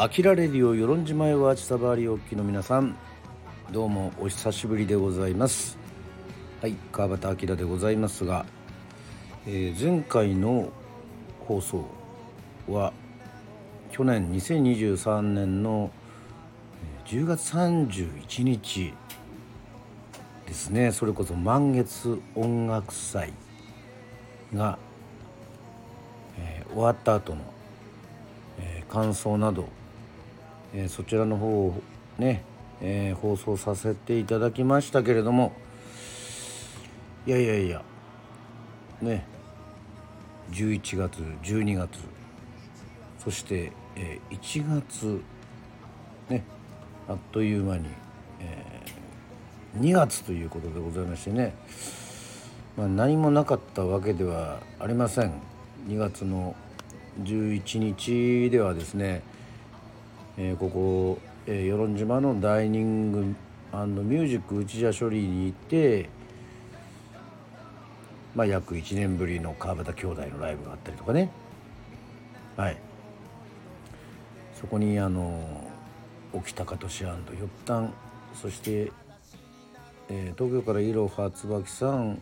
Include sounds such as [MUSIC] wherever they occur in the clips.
アキラレディオ与論島へは千さばりおきの皆さんどうもお久しぶりでございます。はい川端明でございますが、えー、前回の放送は去年2023年の10月31日ですね。それこそ満月音楽祭が、えー、終わった後の、え、感想など、えー、そちらの方をね、え放送させていただきましたけれどもいやいやいやね11月12月そして、え1月ねあっという間に、え2月ということでございましてね、まあ、何もなかったわけではありません。2月の11日ではですね、えー、ここ、えー、与論島のダイニングミュージック内社処理に行って、まあ、約1年ぶりの川端兄弟のライブがあったりとかね。はい。そこにあの沖高俊よったん。そしてえー、東京からいろは椿さん。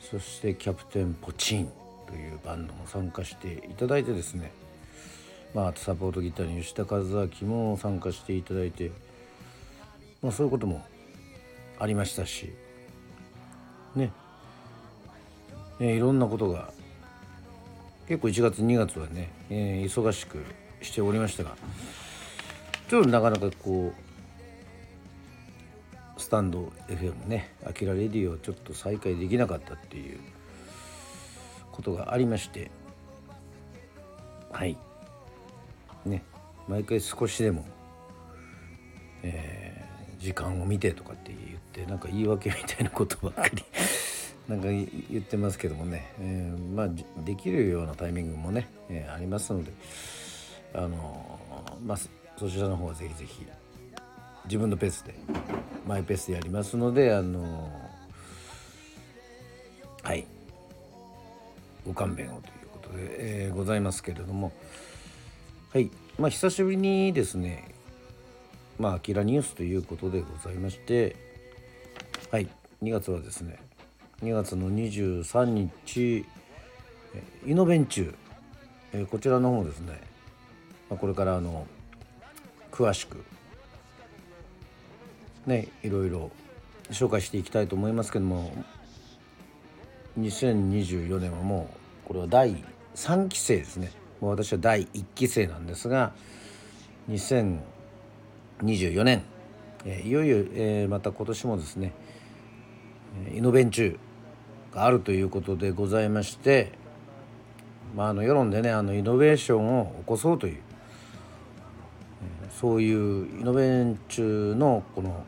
そしてキャプテンポチンというバンドも参加していただいてですね。まあサポートギターに吉田和明も参加していただいて、まあ、そういうこともありましたしね。ねいろんなことが結構1月2月はね、えー、忙しくしておりましたがちょっとなかなかこうスタンド FM ね「あきらレディ」をちょっと再開できなかったっていうことがありましてはい。ね毎回少しでも、えー、時間を見てとかって言ってなんか言い訳みたいなことばっかり [LAUGHS] なんか言ってますけどもね、えー、まあできるようなタイミングもね、えー、ありますのであのまあそちらの方はぜひぜひ自分のペースでマイペースでやりますのであのはい。ご勘弁をということで、えー、ございますけれどもはい。まあ久しぶりにですねまあアキラニュースということでございましてはい。2月はですね2月の23日イノベンチュー、えー、こちらの方ですね、まあ、これからあの詳しくねいろいろ紹介していきたいと思いますけども2024年はもうこれは第3期生ですね。もう私は第1期生なんですが2024年、えー、いよいよ、えー、また今年もですねイノベンチューがあるということでございまして、まあ、あの世論でねあのイノベーションを起こそうというそういうイノベンチューのこの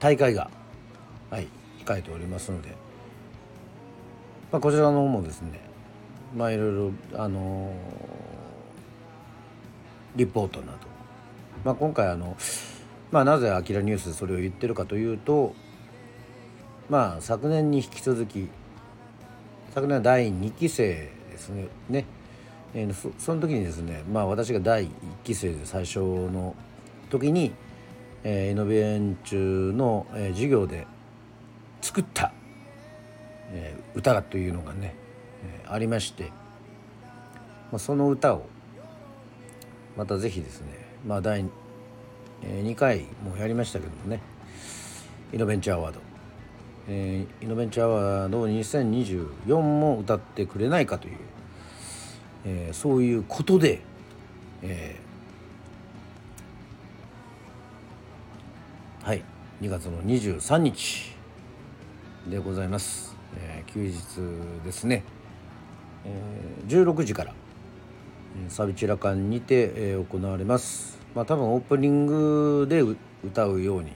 大会が、はい、控えておりますので、まあ、こちらの方もですねまあいろいろあのー、リポートなど、まあ、今回あの、まあ、なぜ「あきらニュース」でそれを言ってるかというとまあ昨年に引き続き昨年は第2期生ですね。ね、えー、そその時にですねまあ私が第1期生で最初の時にえー、イノベンチュの、えー、授業で作った、えー、歌というのがね、ありまして、まあ、その歌をまた是非ですねまあ第、2回もやりましたけどもねイノベンチャーアワード、えー、イノベンチャーアワード2024も歌ってくれないかという、えー、そういうことで、えー、はい2月の23日でございます、えー、休日ですね、え、16時からサビチラ館にて、え、行われます。まあ多分オープニングで歌うように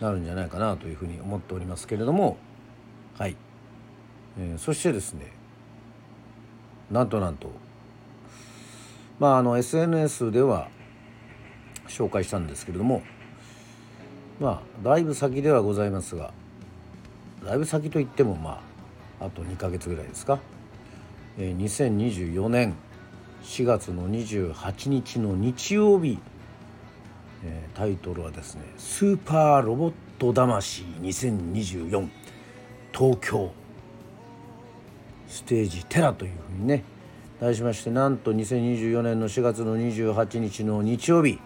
なるんじゃないかなというふうに思っておりますけれどもはい、えー、そしてですねなんとなんとまああの SNS では紹介したんですけれどもまあだいぶ先ではございますがだいぶ先といってもまああと2ヶ月ぐらいですか、2024年4月の28日の日曜日、タイトルはですね「スーパーロボット魂2024東京ステージテラ」というふうにね題しましてなんと2024年の4月の28日の日曜日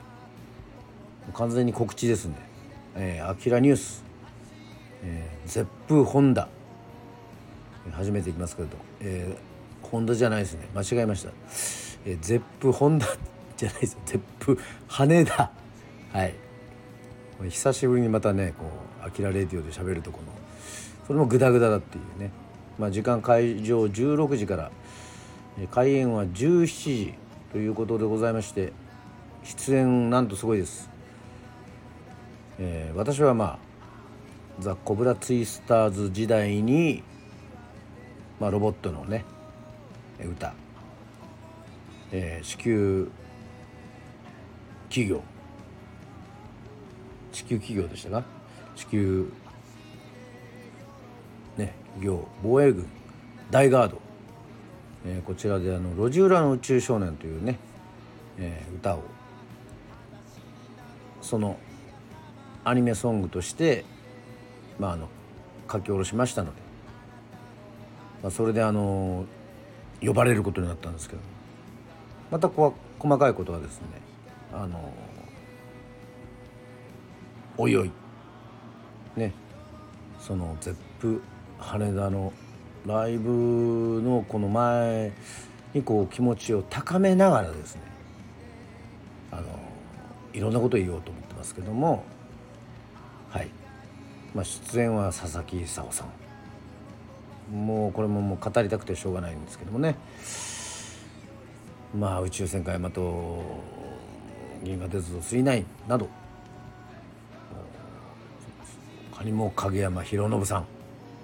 完全に告知ですね。えー、アキラニュース、えー、ゼップホンダ初めて行きますけれど、えー、ホンダじゃないですね。間違えました、え、ゼップホンダ [LAUGHS] じゃないです。ゼップ羽田。はい。久しぶりにまたねこうアキラレディオで喋るとこのそれもグダグダだっていうね。まあ時間会場16時から開演は17時ということでございまして出演なんとすごいです。えー、私はまあザ・コブラツイスターズ時代に、まあ、ロボットのね歌、えー、地球企業。地球企業でしたか地球ね業防衛軍大ガード、えー、こちらであの「路地裏の宇宙少年」というね、えー、歌を。そのアニメソングとして、まあ、あの書き下ろしましたので、まあ、それであの呼ばれることになったんですけど。またこ細かいことはですねあのおいおい。ね。そのゼップ羽田のライブのこの前にこう気持ちを高めながらですねあのいろんなことを言おうと思ってますけども。はい、まあ、出演は佐々木功さん。もうこれももう語りたくてしょうがないんですけどもね。まあ宇宙戦艦ヤマト銀河鉄道999など。他にも影山博信さん。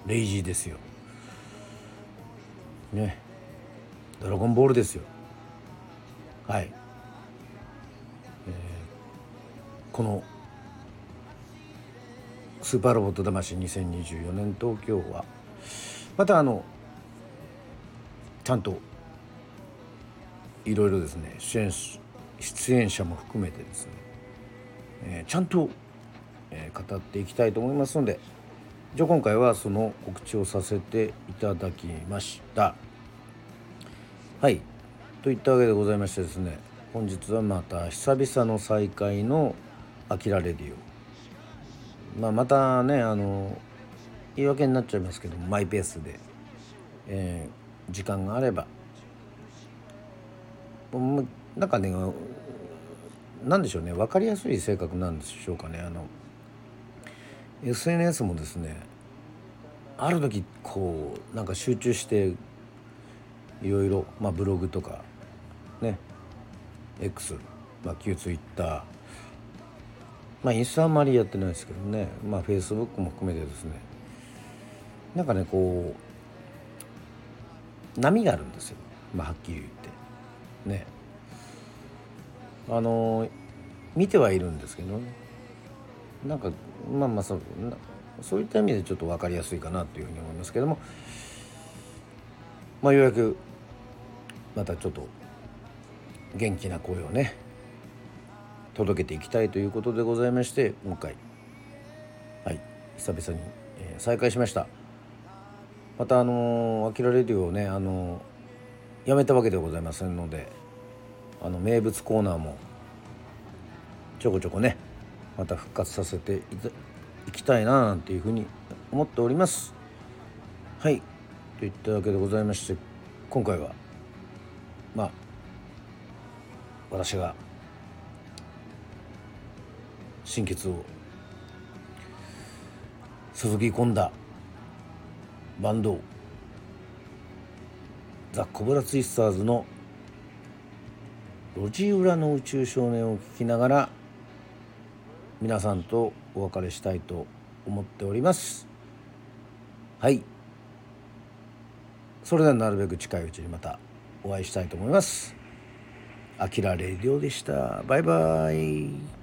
レイジーですよ。ね。ドラゴンボールですよ。はい、えー、このスーパーロボット魂2024年東京はまたあのちゃんといろいろですね出演出演者も含めてですね、えー、ちゃんと、えー、語っていきたいと思いますのでじゃあ今回はその告知をさせていただきました。はい。といったわけでございましてですね本日はまた久々の再会の「あきらレディオ」まあ、またねあの言い訳になっちゃいますけどマイペースで、えー、時間があれば。なんかね何でしょうね分かりやすい性格なんでしょうかね。あの SNS もですねある時こうなんか集中していろいろ、まあ、ブログとかね X、まあ、旧 Twitter まあインスタあんまりやってないですけどねまあフェイスブックも含めてですねなんかねこう波があるんですよ。まあはっきり言って。ね。あの見てはいるんですけどねなんかまあまあそうそういった意味でちょっと分かりやすいかなというふうに思いますけどもまあようやくまたちょっと元気な声をね届けていきたいということでございまして今回はい久々に、え、再開しました。またあのー、アキラレディオをねあの、やめたわけではございませんのであの名物コーナーもちょこちょこねまた復活させていきたいななんていうふうに思っております。はい。といったわけでございまして今回はまあ私が心血を注ぎ込んだバンドザ・コブラツイスターズの路地裏の宇宙少年を聞きながら皆さんとお別れしたいと思っております。はい。それではなるべく近いうちにまたお会いしたいと思います。あきらレディオでした。バイバイ。